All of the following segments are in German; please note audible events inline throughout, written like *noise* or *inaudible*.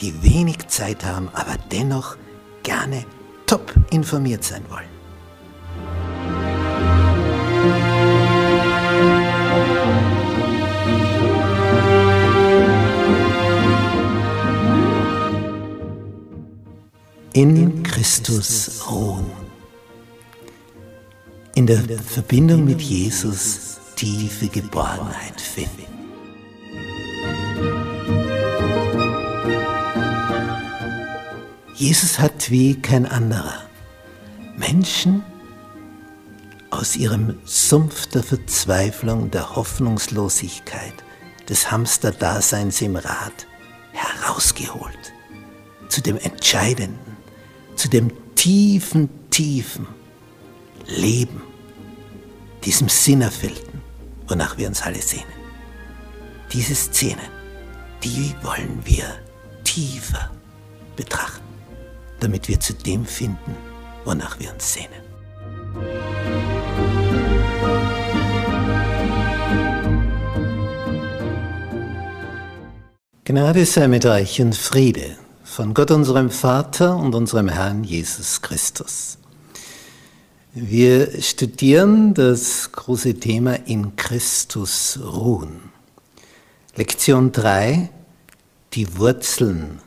die wenig Zeit haben, aber dennoch gerne top informiert sein wollen. In Christus ruhen. In der Verbindung mit Jesus tiefe Geborgenheit finden. Jesus hat wie kein anderer Menschen aus ihrem Sumpf der Verzweiflung, der Hoffnungslosigkeit, des Hamsterdaseins im Rad herausgeholt zu dem Entscheidenden, zu dem tiefen, tiefen Leben, diesem Sinnerfüllten wonach wir uns alle sehnen. Diese Szenen, die wollen wir tiefer betrachten, damit wir zu dem finden, wonach wir uns sehnen. Gnade sei mit euch und Friede von Gott unserem Vater und unserem Herrn Jesus Christus. Wir studieren das große Thema in Christus ruhen. Lektion 3, die Wurzeln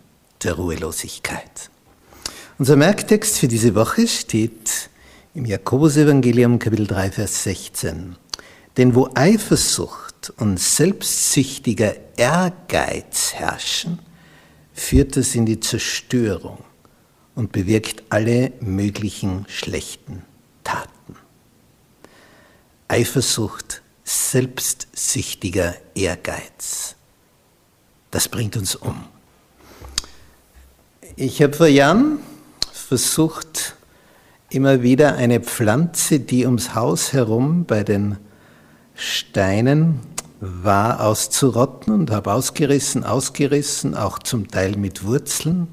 der Ruhelosigkeit. Unser Merktext für diese Woche steht im Jakobusevangelium Kapitel 3, Vers 16. Denn wo Eifersucht und selbstsüchtiger Ehrgeiz herrschen, führt das in die Zerstörung und bewirkt alle möglichen schlechten Taten. Eifersucht, selbstsüchtiger Ehrgeiz, das bringt uns um. Ich habe vor Jahren versucht, immer wieder eine Pflanze, die ums Haus herum bei den Steinen war, auszurotten und habe ausgerissen, ausgerissen, auch zum Teil mit Wurzeln.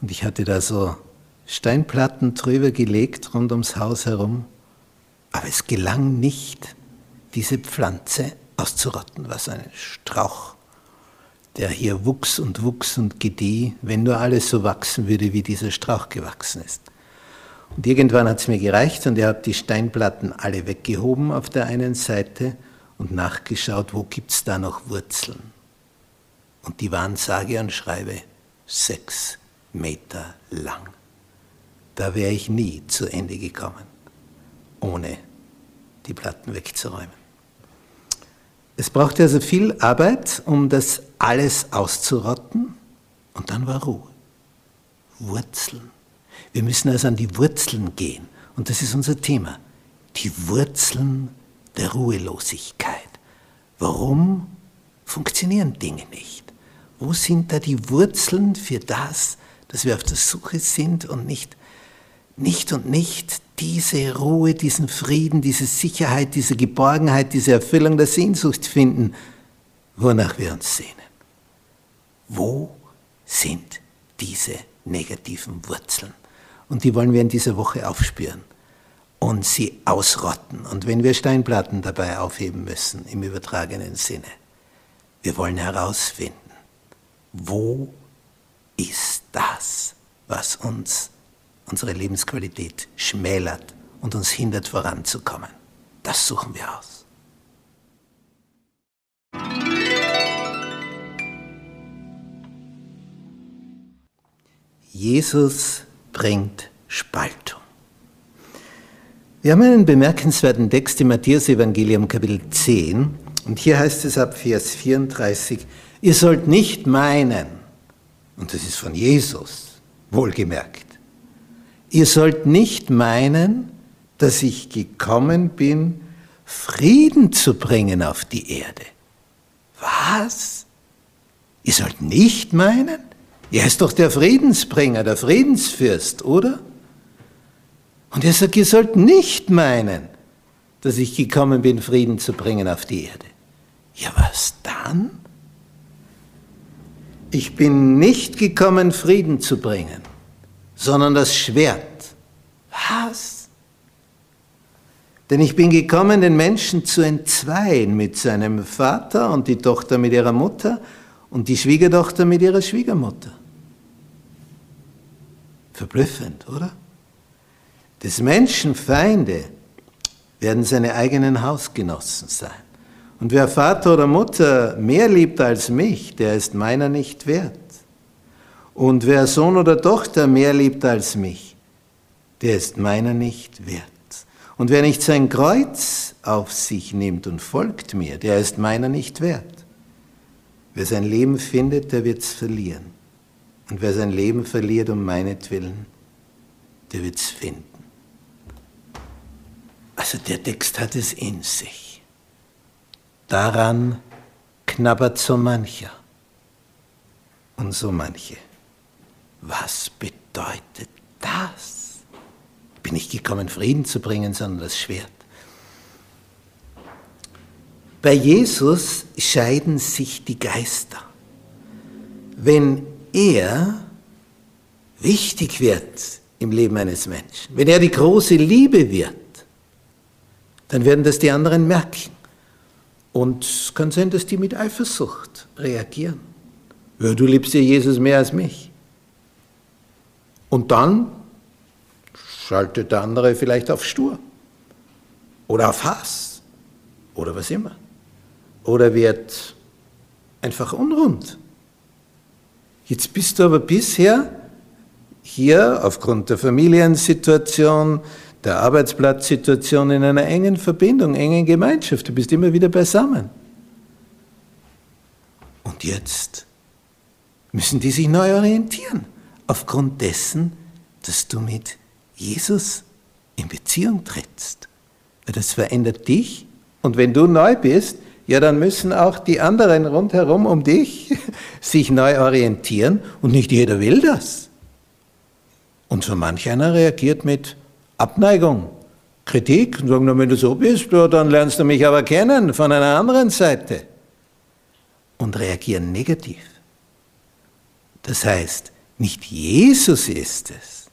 Und ich hatte da so Steinplatten drüber gelegt rund ums Haus herum, aber es gelang nicht, diese Pflanze auszurotten, was ein Strauch, der hier wuchs und wuchs und gedieh, wenn nur alles so wachsen würde, wie dieser Strauch gewachsen ist. Und irgendwann hat es mir gereicht und ich habe die Steinplatten alle weggehoben auf der einen Seite und nachgeschaut, wo gibt es da noch Wurzeln. Und die waren sage und schreibe sechs Meter lang. Da wäre ich nie zu Ende gekommen, ohne die Platten wegzuräumen. Es brauchte also viel Arbeit, um das alles auszurotten und dann war Ruhe. Wurzeln. Wir müssen also an die Wurzeln gehen und das ist unser Thema. Die Wurzeln der Ruhelosigkeit. Warum funktionieren Dinge nicht? Wo sind da die Wurzeln für das, dass wir auf der Suche sind und nicht nicht und nicht diese Ruhe, diesen Frieden, diese Sicherheit, diese Geborgenheit, diese Erfüllung der Sehnsucht finden, wonach wir uns sehnen. Wo sind diese negativen Wurzeln? Und die wollen wir in dieser Woche aufspüren und sie ausrotten. Und wenn wir Steinplatten dabei aufheben müssen, im übertragenen Sinne, wir wollen herausfinden, wo ist das, was uns unsere Lebensqualität schmälert und uns hindert voranzukommen. Das suchen wir aus. Jesus bringt Spaltung. Wir haben einen bemerkenswerten Text im Matthäus-Evangelium Kapitel 10 und hier heißt es ab Vers 34, ihr sollt nicht meinen, und das ist von Jesus wohlgemerkt, ihr sollt nicht meinen, dass ich gekommen bin, Frieden zu bringen auf die Erde. Was? Ihr sollt nicht meinen? Er ist doch der Friedensbringer, der Friedensfürst, oder? Und er sagt, ihr sollt nicht meinen, dass ich gekommen bin, Frieden zu bringen auf die Erde. Ja, was dann? Ich bin nicht gekommen, Frieden zu bringen, sondern das Schwert. Was? Denn ich bin gekommen, den Menschen zu entzweien mit seinem Vater und die Tochter mit ihrer Mutter und die Schwiegertochter mit ihrer Schwiegermutter. Verblüffend, oder? Des Menschen Feinde werden seine eigenen Hausgenossen sein. Und wer Vater oder Mutter mehr liebt als mich, der ist meiner nicht wert. Und wer Sohn oder Tochter mehr liebt als mich, der ist meiner nicht wert. Und wer nicht sein Kreuz auf sich nimmt und folgt mir, der ist meiner nicht wert. Wer sein Leben findet, der wird es verlieren. Und wer sein Leben verliert um meinetwillen, der wird es finden. Also der Text hat es in sich. Daran knabbert so mancher und so manche. Was bedeutet das? Bin ich gekommen, Frieden zu bringen, sondern das Schwert. Bei Jesus scheiden sich die Geister. Wenn er wichtig wird im Leben eines Menschen, wenn er die große Liebe wird, dann werden das die anderen merken. Und es kann sein, dass die mit Eifersucht reagieren. Ja, du liebst ja Jesus mehr als mich. Und dann schaltet der andere vielleicht auf Stur oder auf Hass oder was immer. Oder wird einfach unrund. Jetzt bist du aber bisher hier aufgrund der Familiensituation, der Arbeitsplatzsituation in einer engen Verbindung, engen Gemeinschaft. Du bist immer wieder beisammen. Und jetzt müssen die sich neu orientieren, aufgrund dessen, dass du mit Jesus in Beziehung trittst. Das verändert dich und wenn du neu bist, ja, dann müssen auch die anderen rundherum um dich *laughs* sich neu orientieren und nicht jeder will das. Und so manch einer reagiert mit, Abneigung, Kritik und na, wenn du so bist, dann lernst du mich aber kennen von einer anderen Seite. Und reagieren negativ. Das heißt, nicht Jesus ist es,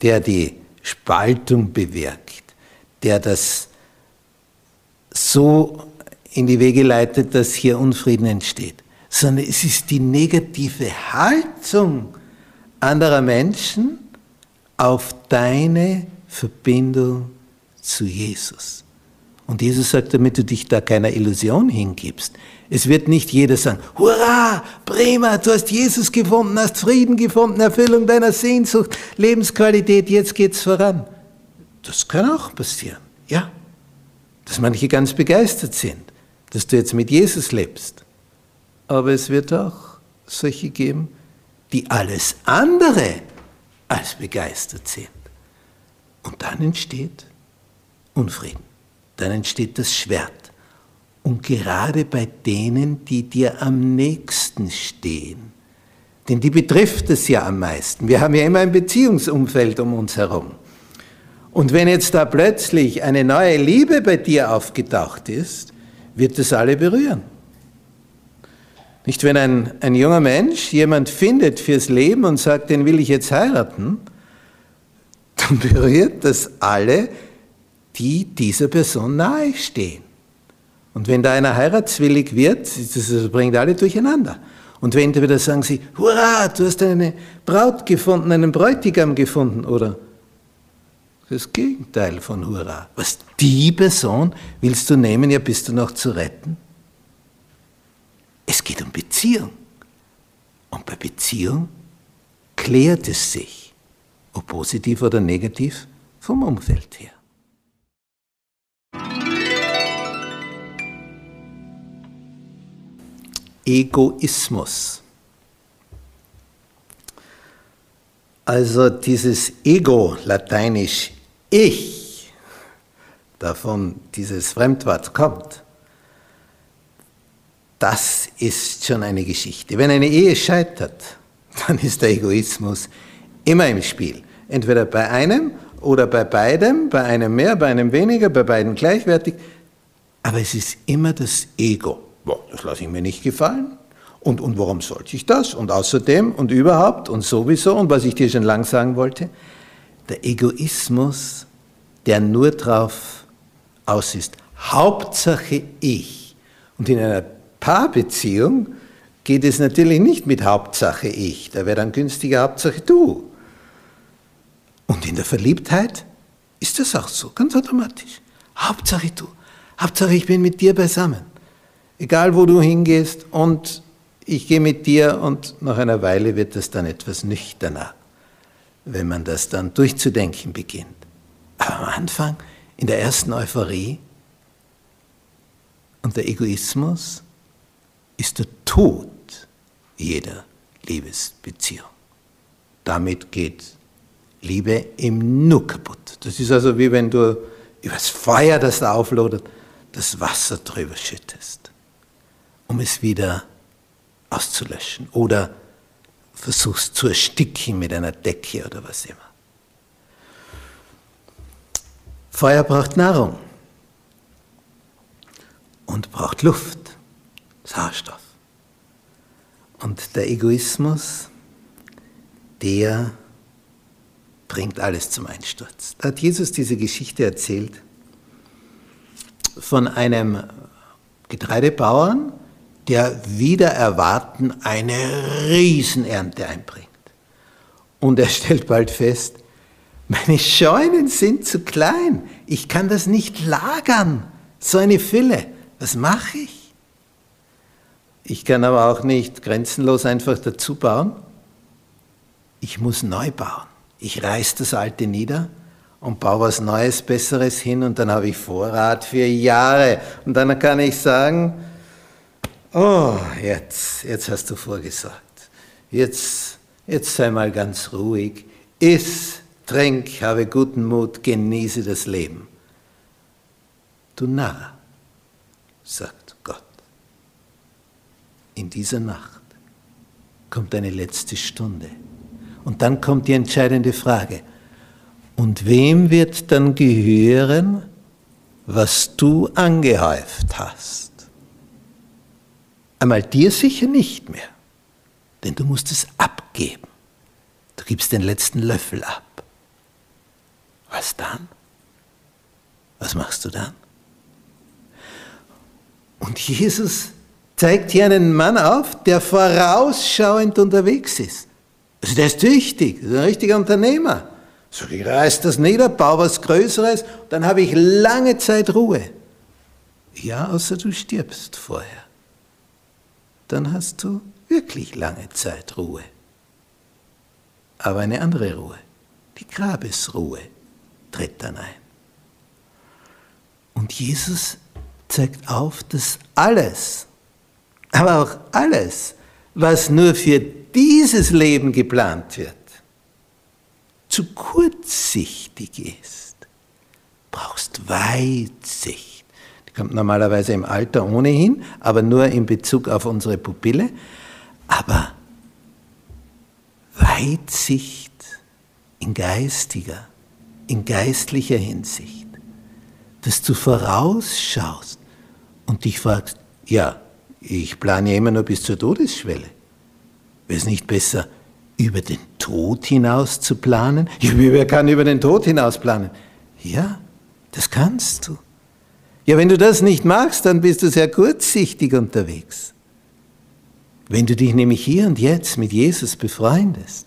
der die Spaltung bewirkt, der das so in die Wege leitet, dass hier Unfrieden entsteht, sondern es ist die negative Haltung anderer Menschen, auf deine Verbindung zu Jesus. Und Jesus sagt, damit du dich da keiner Illusion hingibst. Es wird nicht jeder sagen, hurra, prima, du hast Jesus gefunden, hast Frieden gefunden, Erfüllung deiner Sehnsucht, Lebensqualität, jetzt geht's voran. Das kann auch passieren, ja. Dass manche ganz begeistert sind, dass du jetzt mit Jesus lebst. Aber es wird auch solche geben, die alles andere als begeistert sind. Und dann entsteht Unfrieden, dann entsteht das Schwert. Und gerade bei denen, die dir am nächsten stehen, denn die betrifft es ja am meisten. Wir haben ja immer ein Beziehungsumfeld um uns herum. Und wenn jetzt da plötzlich eine neue Liebe bei dir aufgetaucht ist, wird es alle berühren. Nicht, wenn ein, ein junger Mensch jemand findet fürs Leben und sagt, den will ich jetzt heiraten, dann *laughs* berührt das alle, die dieser Person nahestehen. Und wenn da einer heiratswillig wird, das bringt alle durcheinander. Und wenn entweder sagen sie, hurra, du hast eine Braut gefunden, einen Bräutigam gefunden, oder das Gegenteil von hurra. Was, die Person willst du nehmen, ja bist du noch zu retten? Es geht um Beziehung. Und bei Beziehung erklärt es sich, ob positiv oder negativ, vom Umfeld her. Egoismus. Also dieses Ego, lateinisch Ich, davon dieses Fremdwort kommt, das ist schon eine Geschichte. Wenn eine Ehe scheitert, *laughs* dann ist der Egoismus immer im Spiel. Entweder bei einem oder bei beidem, bei einem mehr, bei einem weniger, bei beiden gleichwertig. Aber es ist immer das Ego. Boah, das lasse ich mir nicht gefallen. Und, und warum sollte ich das? Und außerdem und überhaupt und sowieso. Und was ich dir schon lang sagen wollte, der Egoismus, der nur darauf aus ist, Hauptsache ich. Und in einer Paarbeziehung geht es natürlich nicht mit Hauptsache ich, da wäre dann günstiger Hauptsache du. Und in der Verliebtheit ist das auch so, ganz automatisch. Hauptsache du, Hauptsache ich bin mit dir beisammen. Egal wo du hingehst und ich gehe mit dir und nach einer Weile wird das dann etwas nüchterner, wenn man das dann durchzudenken beginnt. Aber am Anfang, in der ersten Euphorie und der Egoismus, ist der Tod jeder Liebesbeziehung. Damit geht Liebe im Nu kaputt. Das ist also wie wenn du übers Feuer, das da auflodert, das Wasser drüber schüttest, um es wieder auszulöschen oder versuchst zu ersticken mit einer Decke oder was immer. Feuer braucht Nahrung und braucht Luft, Sauerstoff. Und der Egoismus, der bringt alles zum Einsturz. Da hat Jesus diese Geschichte erzählt von einem Getreidebauern, der wieder erwarten eine Riesenernte einbringt. Und er stellt bald fest, meine Scheunen sind zu klein, ich kann das nicht lagern, so eine Fülle. Was mache ich? Ich kann aber auch nicht grenzenlos einfach dazu bauen. Ich muss neu bauen. Ich reiß das Alte nieder und baue was Neues, Besseres hin und dann habe ich Vorrat für Jahre. Und dann kann ich sagen, oh, jetzt, jetzt hast du vorgesorgt. Jetzt, jetzt sei mal ganz ruhig. Iss, trink, habe guten Mut, genieße das Leben. Du Narr, sagt Gott. In dieser Nacht kommt deine letzte Stunde. Und dann kommt die entscheidende Frage. Und wem wird dann gehören, was du angehäuft hast? Einmal dir sicher nicht mehr, denn du musst es abgeben. Du gibst den letzten Löffel ab. Was dann? Was machst du dann? Und Jesus zeigt hier einen Mann auf, der vorausschauend unterwegs ist. Also der ist tüchtig, ist ein richtiger Unternehmer. So, ich reiß das nieder, baue was Größeres, dann habe ich lange Zeit Ruhe. Ja, außer du stirbst vorher dann hast du wirklich lange Zeit Ruhe. Aber eine andere Ruhe, die Grabesruhe, tritt dann ein. Und Jesus zeigt auf, dass alles, aber auch alles, was nur für dieses Leben geplant wird, zu kurzsichtig ist. Brauchst Weitsicht kommt normalerweise im Alter ohnehin, aber nur in Bezug auf unsere Pupille. Aber Weitsicht in geistiger, in geistlicher Hinsicht, dass du vorausschaust und dich fragst, ja, ich plane ja immer nur bis zur Todesschwelle. Wäre es nicht besser, über den Tod hinaus zu planen? Ja, wer kann über den Tod hinaus planen? Ja, das kannst du. Ja, wenn du das nicht machst, dann bist du sehr kurzsichtig unterwegs. Wenn du dich nämlich hier und jetzt mit Jesus befreundest,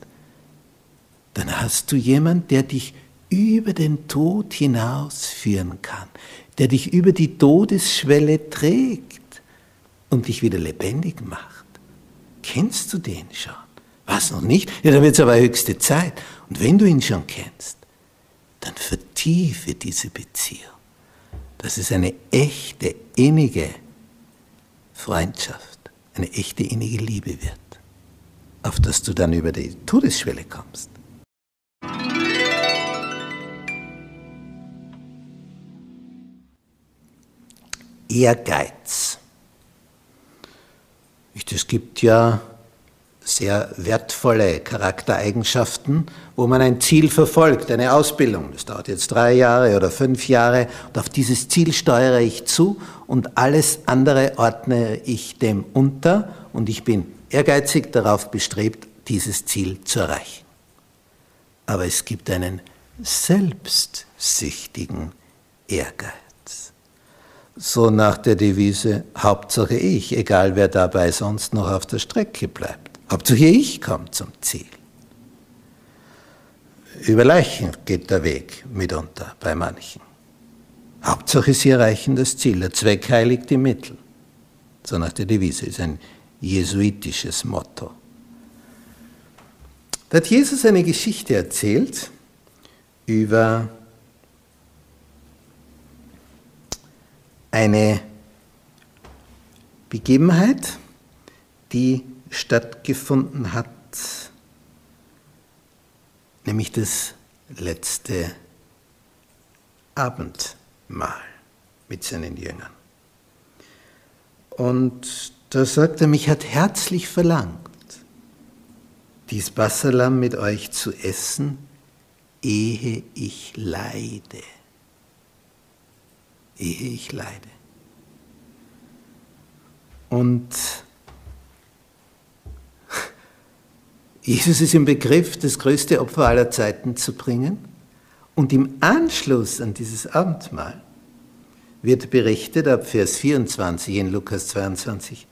dann hast du jemand, der dich über den Tod hinaus führen kann, der dich über die Todesschwelle trägt und dich wieder lebendig macht. Kennst du den schon? Was noch nicht? Ja, dann wird es aber höchste Zeit. Und wenn du ihn schon kennst, dann vertiefe diese Beziehung. Dass es eine echte, innige Freundschaft, eine echte, innige Liebe wird, auf dass du dann über die Todesschwelle kommst. Ehrgeiz. Es gibt ja sehr wertvolle Charaktereigenschaften, wo man ein Ziel verfolgt, eine Ausbildung. Das dauert jetzt drei Jahre oder fünf Jahre und auf dieses Ziel steuere ich zu und alles andere ordne ich dem unter und ich bin ehrgeizig darauf bestrebt, dieses Ziel zu erreichen. Aber es gibt einen selbstsüchtigen Ehrgeiz. So nach der Devise, Hauptsache ich, egal wer dabei sonst noch auf der Strecke bleibt. Hauptsache ich komme zum Ziel. Über Leichen geht der Weg mitunter bei manchen. Hauptsache sie erreichen das Ziel. Der Zweck heiligt die Mittel. So nach der Devise ist ein jesuitisches Motto. Da hat Jesus eine Geschichte erzählt über eine Begebenheit, die stattgefunden hat, nämlich das letzte Abendmahl mit seinen Jüngern. Und da sagt er, mich hat herzlich verlangt, dies Bassalam mit euch zu essen, ehe ich leide. Ehe ich leide. Und Jesus ist im Begriff, das größte Opfer aller Zeiten zu bringen. Und im Anschluss an dieses Abendmahl wird berichtet ab Vers 24 in Lukas 22,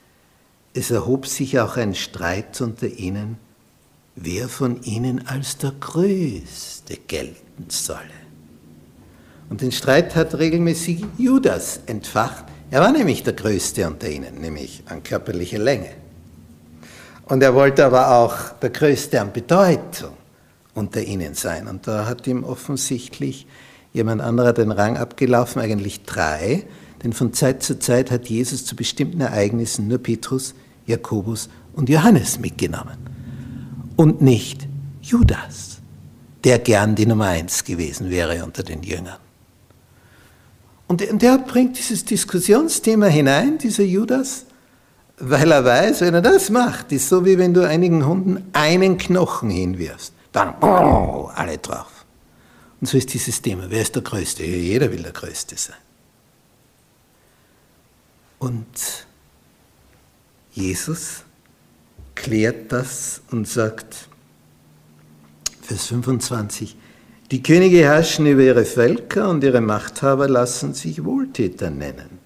es erhob sich auch ein Streit unter ihnen, wer von ihnen als der Größte gelten solle. Und den Streit hat regelmäßig Judas entfacht. Er war nämlich der Größte unter ihnen, nämlich an körperlicher Länge. Und er wollte aber auch der Größte an Bedeutung unter ihnen sein. Und da hat ihm offensichtlich jemand anderer den Rang abgelaufen, eigentlich drei. Denn von Zeit zu Zeit hat Jesus zu bestimmten Ereignissen nur Petrus, Jakobus und Johannes mitgenommen. Und nicht Judas, der gern die Nummer eins gewesen wäre unter den Jüngern. Und der bringt dieses Diskussionsthema hinein, dieser Judas, weil er weiß, wenn er das macht, ist so wie wenn du einigen Hunden einen Knochen hinwirfst. Dann alle drauf. Und so ist dieses Thema. Wer ist der Größte? Jeder will der Größte sein. Und Jesus klärt das und sagt, Vers 25, die Könige herrschen über ihre Völker und ihre Machthaber lassen sich Wohltäter nennen.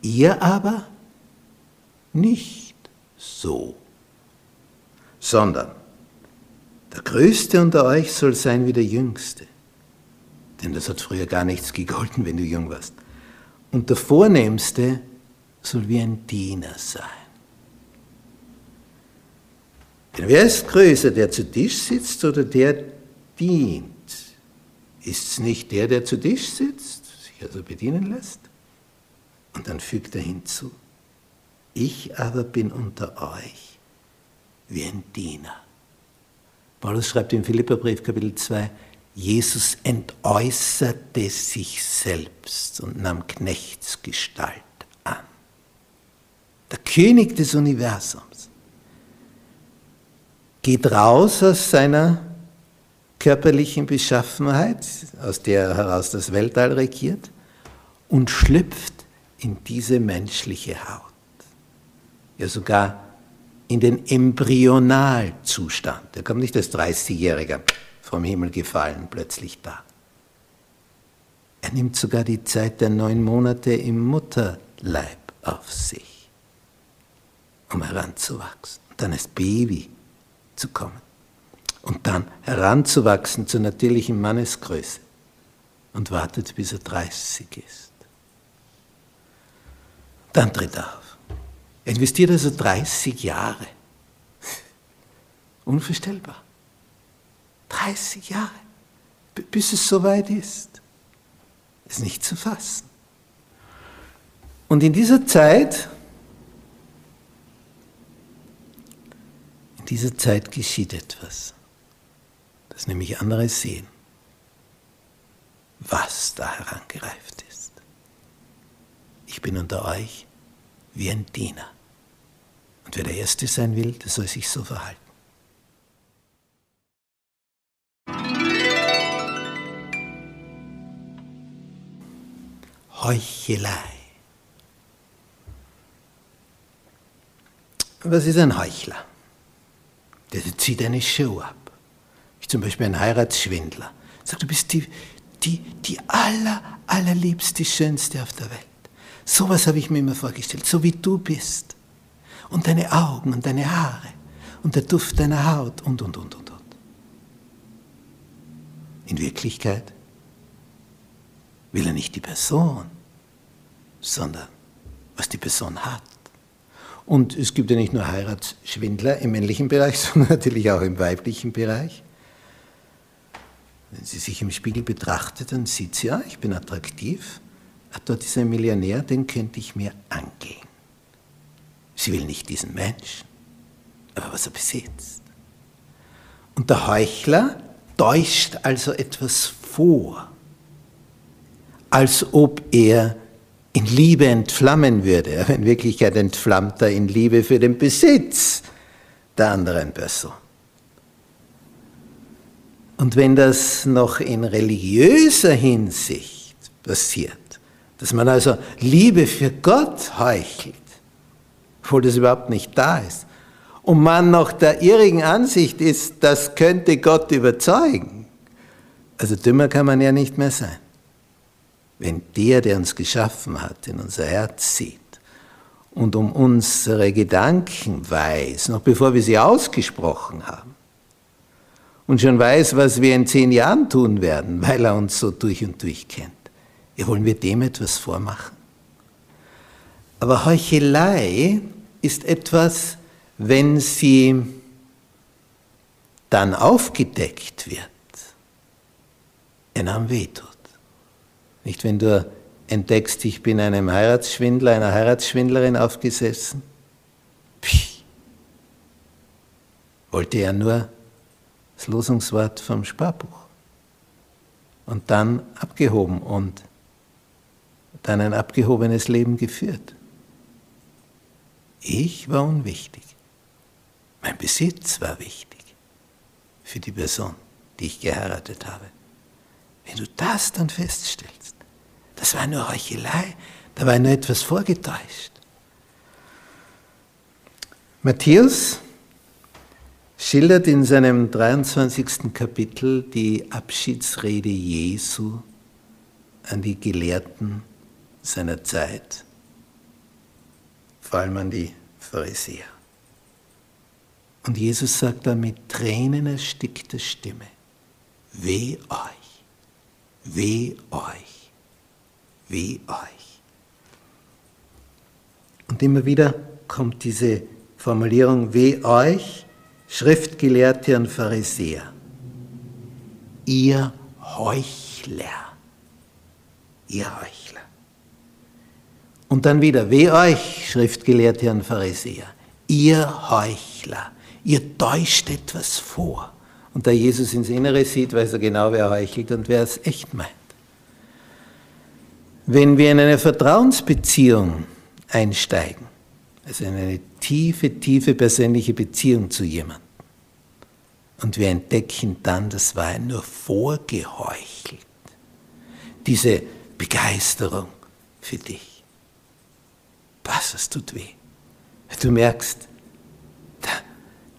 Ihr aber nicht so, sondern der Größte unter euch soll sein wie der Jüngste. Denn das hat früher gar nichts gegolten, wenn du jung warst. Und der Vornehmste soll wie ein Diener sein. Denn wer ist größer, der zu Tisch sitzt oder der dient? Ist es nicht der, der zu Tisch sitzt, sich also bedienen lässt? Und dann fügt er hinzu, ich aber bin unter euch wie ein Diener. Paulus schreibt im Philipperbrief Kapitel 2, Jesus entäußerte sich selbst und nahm Knechtsgestalt an. Der König des Universums geht raus aus seiner körperlichen Beschaffenheit, aus der heraus das Weltall regiert, und schlüpft in diese menschliche Haut ja sogar in den Embryonalzustand. Er kommt nicht als 30-Jähriger vom Himmel gefallen plötzlich da. Er nimmt sogar die Zeit der neun Monate im Mutterleib auf sich, um heranzuwachsen dann als Baby zu kommen und dann heranzuwachsen zur natürlichen Mannesgröße und wartet, bis er 30 ist. Dann tritt er auf. Er investiert also 30 Jahre Unvorstellbar. 30 Jahre, bis es soweit ist. Ist nicht zu fassen. Und in dieser Zeit, in dieser Zeit geschieht etwas, das nämlich andere sehen, was da herangereift ist. Ich bin unter euch wie ein Diener. Und wer der Erste sein will, der soll sich so verhalten. Heuchelei. Was ist ein Heuchler? Der zieht eine Show ab. Ich zum Beispiel ein Heiratsschwindler. Sagt, du bist die, die, die aller, allerliebste, schönste auf der Welt. So was habe ich mir immer vorgestellt, so wie du bist. Und deine Augen und deine Haare und der Duft deiner Haut und, und, und, und, und. In Wirklichkeit will er nicht die Person, sondern was die Person hat. Und es gibt ja nicht nur Heiratsschwindler im männlichen Bereich, *laughs* sondern natürlich auch im weiblichen Bereich. Wenn sie sich im Spiegel betrachtet, dann sieht sie, ja, ich bin attraktiv. Ach, dort ist ein Millionär, den könnte ich mir angehen. Sie will nicht diesen Menschen, aber was er besitzt. Und der Heuchler täuscht also etwas vor, als ob er in Liebe entflammen würde. *laughs* In Wirklichkeit entflammt er in Liebe für den Besitz der anderen Person. Und wenn das noch in religiöser Hinsicht passiert, dass man also Liebe für Gott heuchelt, obwohl das überhaupt nicht da ist, und man noch der irrigen Ansicht ist, das könnte Gott überzeugen, also dümmer kann man ja nicht mehr sein. Wenn der, der uns geschaffen hat, in unser Herz sieht und um unsere Gedanken weiß, noch bevor wir sie ausgesprochen haben, und schon weiß, was wir in zehn Jahren tun werden, weil er uns so durch und durch kennt. Ja, wollen wir dem etwas vormachen? Aber Heuchelei ist etwas, wenn sie dann aufgedeckt wird, enorm wehtut. Nicht, wenn du entdeckst, ich bin einem Heiratsschwindler, einer Heiratsschwindlerin aufgesessen. Pih. Wollte er nur das Losungswort vom Sparbuch. Und dann abgehoben und dann ein abgehobenes Leben geführt. Ich war unwichtig. Mein Besitz war wichtig für die Person, die ich geheiratet habe. Wenn du das dann feststellst, das war nur Heuchelei, da war nur etwas vorgetäuscht. Matthäus schildert in seinem 23. Kapitel die Abschiedsrede Jesu an die Gelehrten seiner Zeit, vor allem an die Pharisäer. Und Jesus sagt da mit Tränen erstickter Stimme, weh euch Weh euch, weh euch. Und immer wieder kommt diese Formulierung, weh euch, Schriftgelehrte und Pharisäer, ihr Heuchler, ihr Heuchler. Und dann wieder, weh euch, Schriftgelehrte und Pharisäer, ihr Heuchler, ihr täuscht etwas vor. Und da Jesus ins Innere sieht, weiß er genau, wer heuchelt und wer es echt meint. Wenn wir in eine Vertrauensbeziehung einsteigen, also in eine tiefe, tiefe persönliche Beziehung zu jemandem, und wir entdecken dann, das war nur vorgeheuchelt, diese Begeisterung für dich. Was, es tut weh. Du merkst,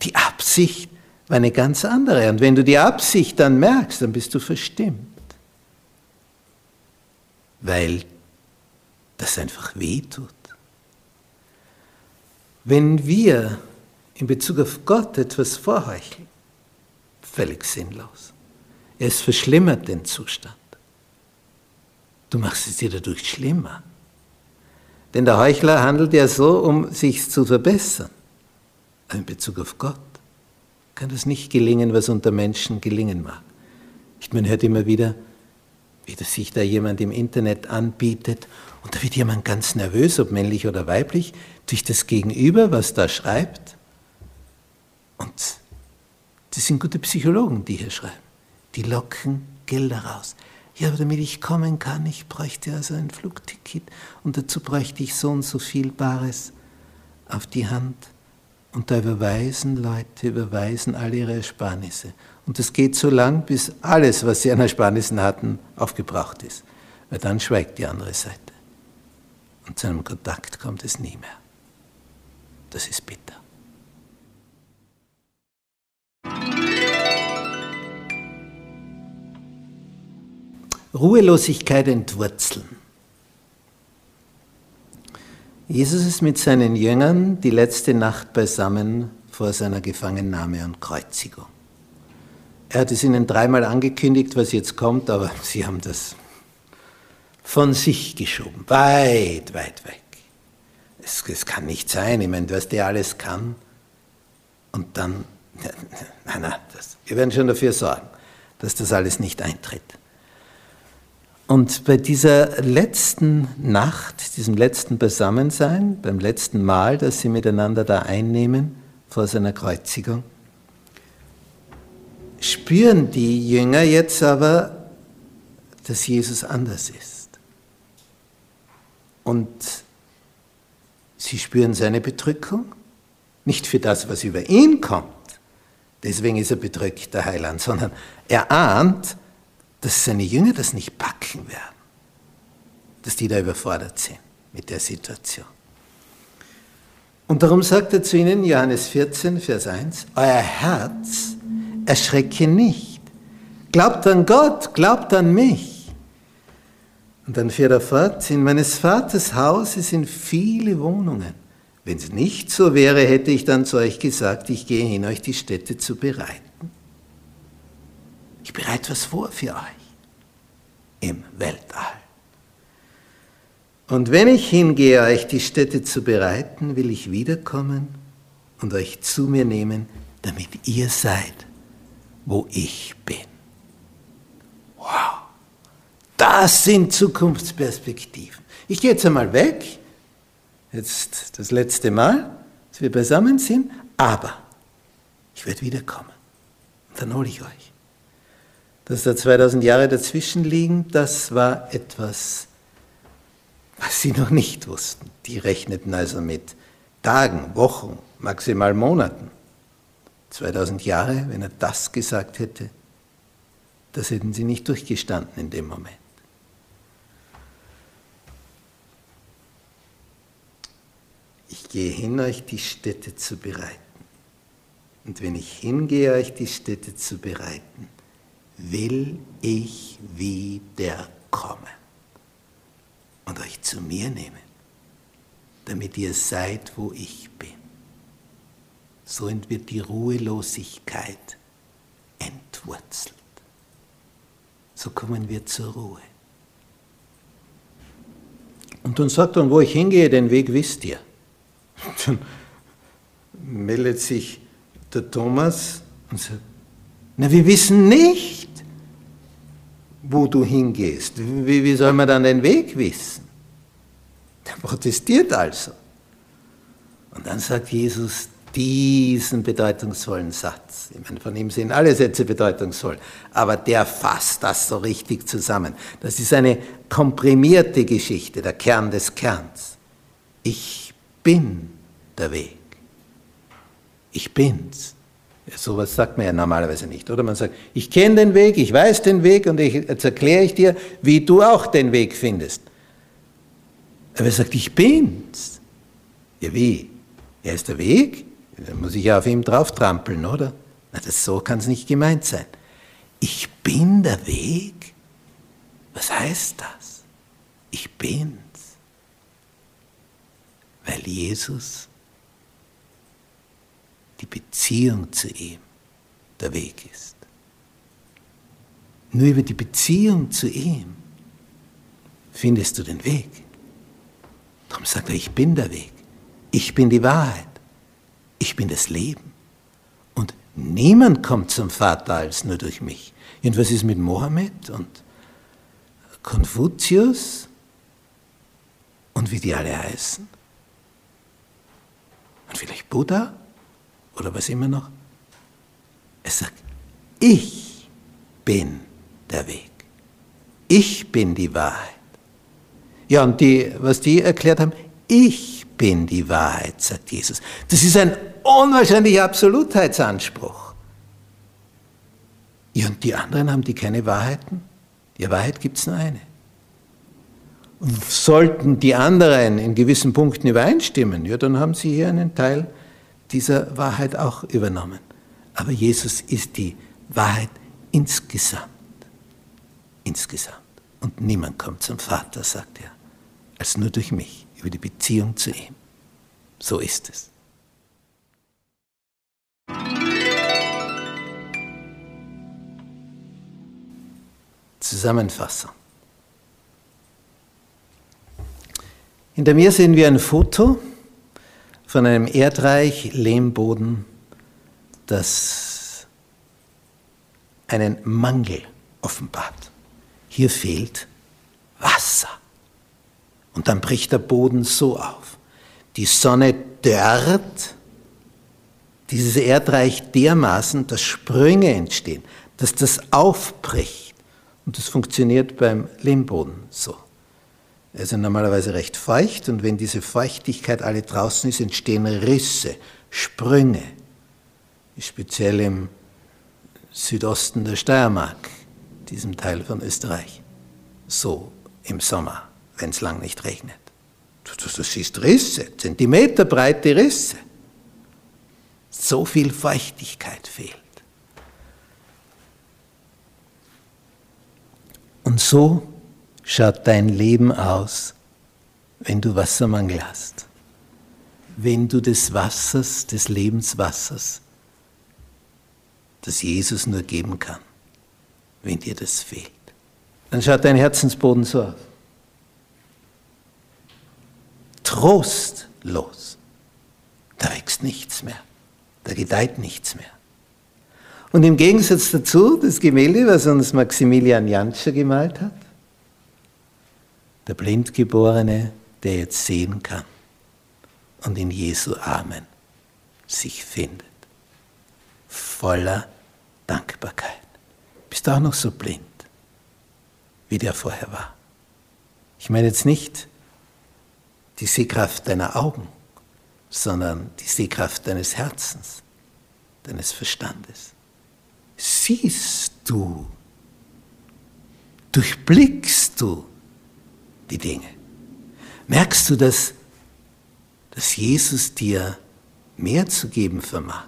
die Absicht war eine ganz andere. Und wenn du die Absicht dann merkst, dann bist du verstimmt. Weil das einfach weh tut. Wenn wir in Bezug auf Gott etwas vorheucheln, völlig sinnlos. Es verschlimmert den Zustand. Du machst es dir dadurch schlimmer. Denn der Heuchler handelt ja so, um sich zu verbessern. in Bezug auf Gott kann das nicht gelingen, was unter Menschen gelingen mag. Man hört immer wieder, wie das sich da jemand im Internet anbietet und da wird jemand ganz nervös, ob männlich oder weiblich, durch das Gegenüber, was da schreibt. Und das sind gute Psychologen, die hier schreiben. Die locken Gelder raus. Ja, aber damit ich kommen kann, ich bräuchte also ein Flugticket und dazu bräuchte ich so und so viel Bares auf die Hand. Und da überweisen Leute, überweisen alle ihre Ersparnisse. Und das geht so lang, bis alles, was sie an Ersparnissen hatten, aufgebraucht ist. Weil dann schweigt die andere Seite. Und zu einem Kontakt kommt es nie mehr. Das ist bitter. Ruhelosigkeit entwurzeln. Jesus ist mit seinen Jüngern die letzte Nacht beisammen vor seiner Gefangennahme und Kreuzigung. Er hat es ihnen dreimal angekündigt, was jetzt kommt, aber *laughs* sie haben das von sich geschoben, weit, weit weg. Es, es kann nicht sein, ich meine, was der alles kann. Und dann, *laughs* nein, nein, das, wir werden schon dafür sorgen, dass das alles nicht eintritt. Und bei dieser letzten Nacht, diesem letzten Beisammensein, beim letzten Mal, das sie miteinander da einnehmen vor seiner Kreuzigung, spüren die Jünger jetzt aber, dass Jesus anders ist. Und sie spüren seine Bedrückung, nicht für das, was über ihn kommt, deswegen ist er bedrückt, der Heiland, sondern er ahnt, dass seine Jünger das nicht packen werden, dass die da überfordert sind mit der Situation. Und darum sagt er zu ihnen, Johannes 14, Vers 1, Euer Herz erschrecke nicht. Glaubt an Gott, glaubt an mich. Und dann fährt er fort, in meines Vaters Hause sind viele Wohnungen. Wenn es nicht so wäre, hätte ich dann zu euch gesagt, ich gehe hin, euch die Städte zu bereiten. Ich bereite was vor für euch im Weltall. Und wenn ich hingehe, euch die Städte zu bereiten, will ich wiederkommen und euch zu mir nehmen, damit ihr seid, wo ich bin. Wow, das sind Zukunftsperspektiven. Ich gehe jetzt einmal weg, jetzt das letzte Mal, dass wir beisammen sind, aber ich werde wiederkommen. Und dann hole ich euch dass da 2000 Jahre dazwischen liegen, das war etwas, was sie noch nicht wussten. Die rechneten also mit Tagen, Wochen, maximal Monaten. 2000 Jahre, wenn er das gesagt hätte, das hätten sie nicht durchgestanden in dem Moment. Ich gehe hin, euch die Städte zu bereiten. Und wenn ich hingehe, euch die Städte zu bereiten, will ich wieder kommen und euch zu mir nehmen, damit ihr seid, wo ich bin. So wird die Ruhelosigkeit entwurzelt. So kommen wir zur Ruhe. Und dann sagt er, wo ich hingehe, den Weg wisst ihr. *laughs* Dann meldet sich der Thomas und sagt, na, wir wissen nicht, wo du hingehst. Wie, wie soll man dann den Weg wissen? Der protestiert also. Und dann sagt Jesus diesen bedeutungsvollen Satz. Ich meine, von ihm sind alle Sätze bedeutungsvoll, aber der fasst das so richtig zusammen. Das ist eine komprimierte Geschichte, der Kern des Kerns. Ich bin der Weg. Ich bin's. Sowas sagt man ja normalerweise nicht, oder? Man sagt, ich kenne den Weg, ich weiß den Weg und ich, jetzt erkläre ich dir, wie du auch den Weg findest. Aber er sagt, ich bin's. Ja, wie? Er ist der Weg? Dann muss ich ja auf ihm drauf trampeln, oder? Na, das, so kann es nicht gemeint sein. Ich bin der Weg? Was heißt das? Ich bin's. Weil Jesus die Beziehung zu ihm der Weg ist. Nur über die Beziehung zu ihm findest du den Weg. Darum sagt er, ich bin der Weg. Ich bin die Wahrheit. Ich bin das Leben. Und Niemand kommt zum Vater als nur durch mich. Und was ist mit Mohammed und Konfuzius und wie die alle heißen? Und vielleicht Buddha oder was immer noch? Er sagt, ich bin der Weg. Ich bin die Wahrheit. Ja, und die, was die erklärt haben, ich bin die Wahrheit, sagt Jesus. Das ist ein unwahrscheinlicher Absolutheitsanspruch. Ja, und die anderen haben die keine Wahrheiten? Ja, Wahrheit gibt es nur eine. Sollten die anderen in gewissen Punkten übereinstimmen, ja, dann haben sie hier einen Teil dieser Wahrheit auch übernommen. Aber Jesus ist die Wahrheit insgesamt. Insgesamt. Und niemand kommt zum Vater, sagt er, als nur durch mich, über die Beziehung zu ihm. So ist es. Zusammenfassung. Hinter mir sehen wir ein Foto von einem Erdreich Lehmboden, das einen Mangel offenbart. Hier fehlt Wasser. Und dann bricht der Boden so auf. Die Sonne dörrt dieses Erdreich dermaßen, dass Sprünge entstehen, dass das aufbricht. Und das funktioniert beim Lehmboden so. Er ist normalerweise recht feucht und wenn diese Feuchtigkeit alle draußen ist, entstehen Risse, Sprünge, speziell im Südosten der Steiermark, diesem Teil von Österreich. So im Sommer, wenn es lang nicht regnet. Du, du, du siehst Risse, zentimeterbreite Risse. So viel Feuchtigkeit fehlt. Und so schaut dein Leben aus, wenn du Wassermangel hast. Wenn du des Wassers, des Lebenswassers, das Jesus nur geben kann, wenn dir das fehlt. Dann schaut dein Herzensboden so aus. Trostlos. Da wächst nichts mehr. Da gedeiht nichts mehr. Und im Gegensatz dazu, das Gemälde, was uns Maximilian Jantscher gemalt hat, der Blindgeborene, der jetzt sehen kann und in Jesu Armen sich findet, voller Dankbarkeit. Bist du auch noch so blind, wie der vorher war? Ich meine jetzt nicht die Sehkraft deiner Augen, sondern die Sehkraft deines Herzens, deines Verstandes. Siehst du, durchblickst du die Dinge. Merkst du, dass, dass Jesus dir mehr zu geben vermag,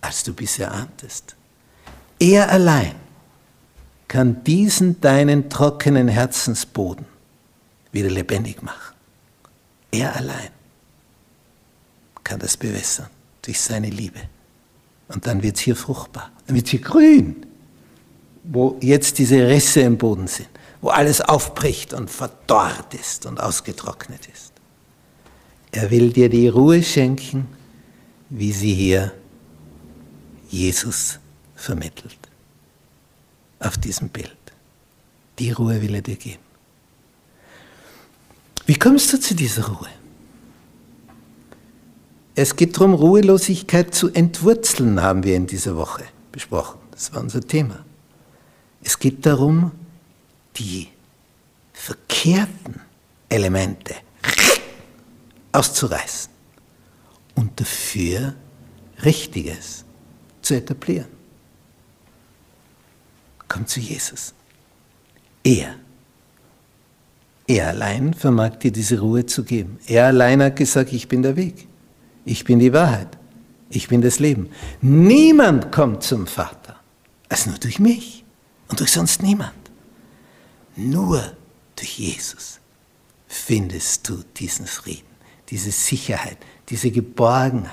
als du bisher ahntest? Er allein kann diesen deinen trockenen Herzensboden wieder lebendig machen. Er allein kann das bewässern durch seine Liebe. Und dann wird es hier fruchtbar, dann wird es hier grün, wo jetzt diese Risse im Boden sind wo alles aufbricht und verdorrt ist und ausgetrocknet ist. Er will dir die Ruhe schenken, wie sie hier Jesus vermittelt. Auf diesem Bild. Die Ruhe will er dir geben. Wie kommst du zu dieser Ruhe? Es geht darum, Ruhelosigkeit zu entwurzeln, haben wir in dieser Woche besprochen. Das war unser Thema. Es geht darum, die verkehrten Elemente auszureißen und dafür Richtiges zu etablieren. Komm zu Jesus. Er, er allein vermag dir diese Ruhe zu geben. Er allein hat gesagt, ich bin der Weg, ich bin die Wahrheit, ich bin das Leben. Niemand kommt zum Vater, als nur durch mich und durch sonst niemand. Nur durch Jesus findest du diesen Frieden, diese Sicherheit, diese Geborgenheit,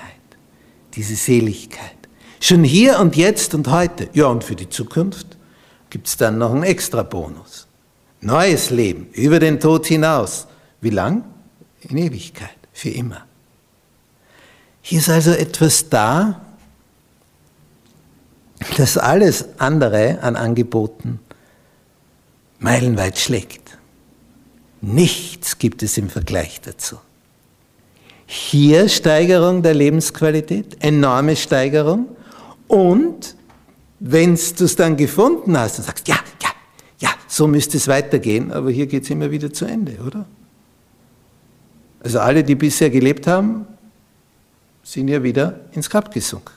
diese Seligkeit. Schon hier und jetzt und heute. Ja, und für die Zukunft gibt es dann noch einen extra Bonus. Neues Leben, über den Tod hinaus. Wie lang? In Ewigkeit, für immer. Hier ist also etwas da, dass alles andere an Angeboten meilenweit schlägt. Nichts gibt es im Vergleich dazu. Hier Steigerung der Lebensqualität, enorme Steigerung. Und wenn du es dann gefunden hast und sagst, ja, ja, ja, so müsste es weitergehen, aber hier geht es immer wieder zu Ende, oder? Also alle, die bisher gelebt haben, sind ja wieder ins Grab gesunken.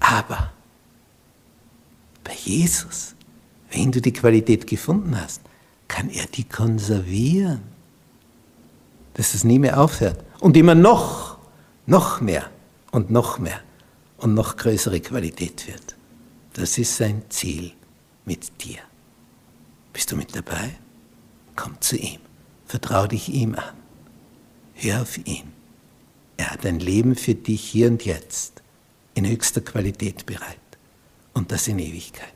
Aber bei Jesus, wenn du die Qualität gefunden hast, kann er die konservieren dass es nie mehr aufhört und immer noch, noch mehr und noch mehr und noch größere Qualität wird. Das ist sein Ziel mit dir. Bist du mit dabei? Komm zu ihm. Vertrau dich ihm an. Hör auf ihn. Er hat ein Leben für dich hier und jetzt in höchster Qualität bereit und das in Ewigkeit.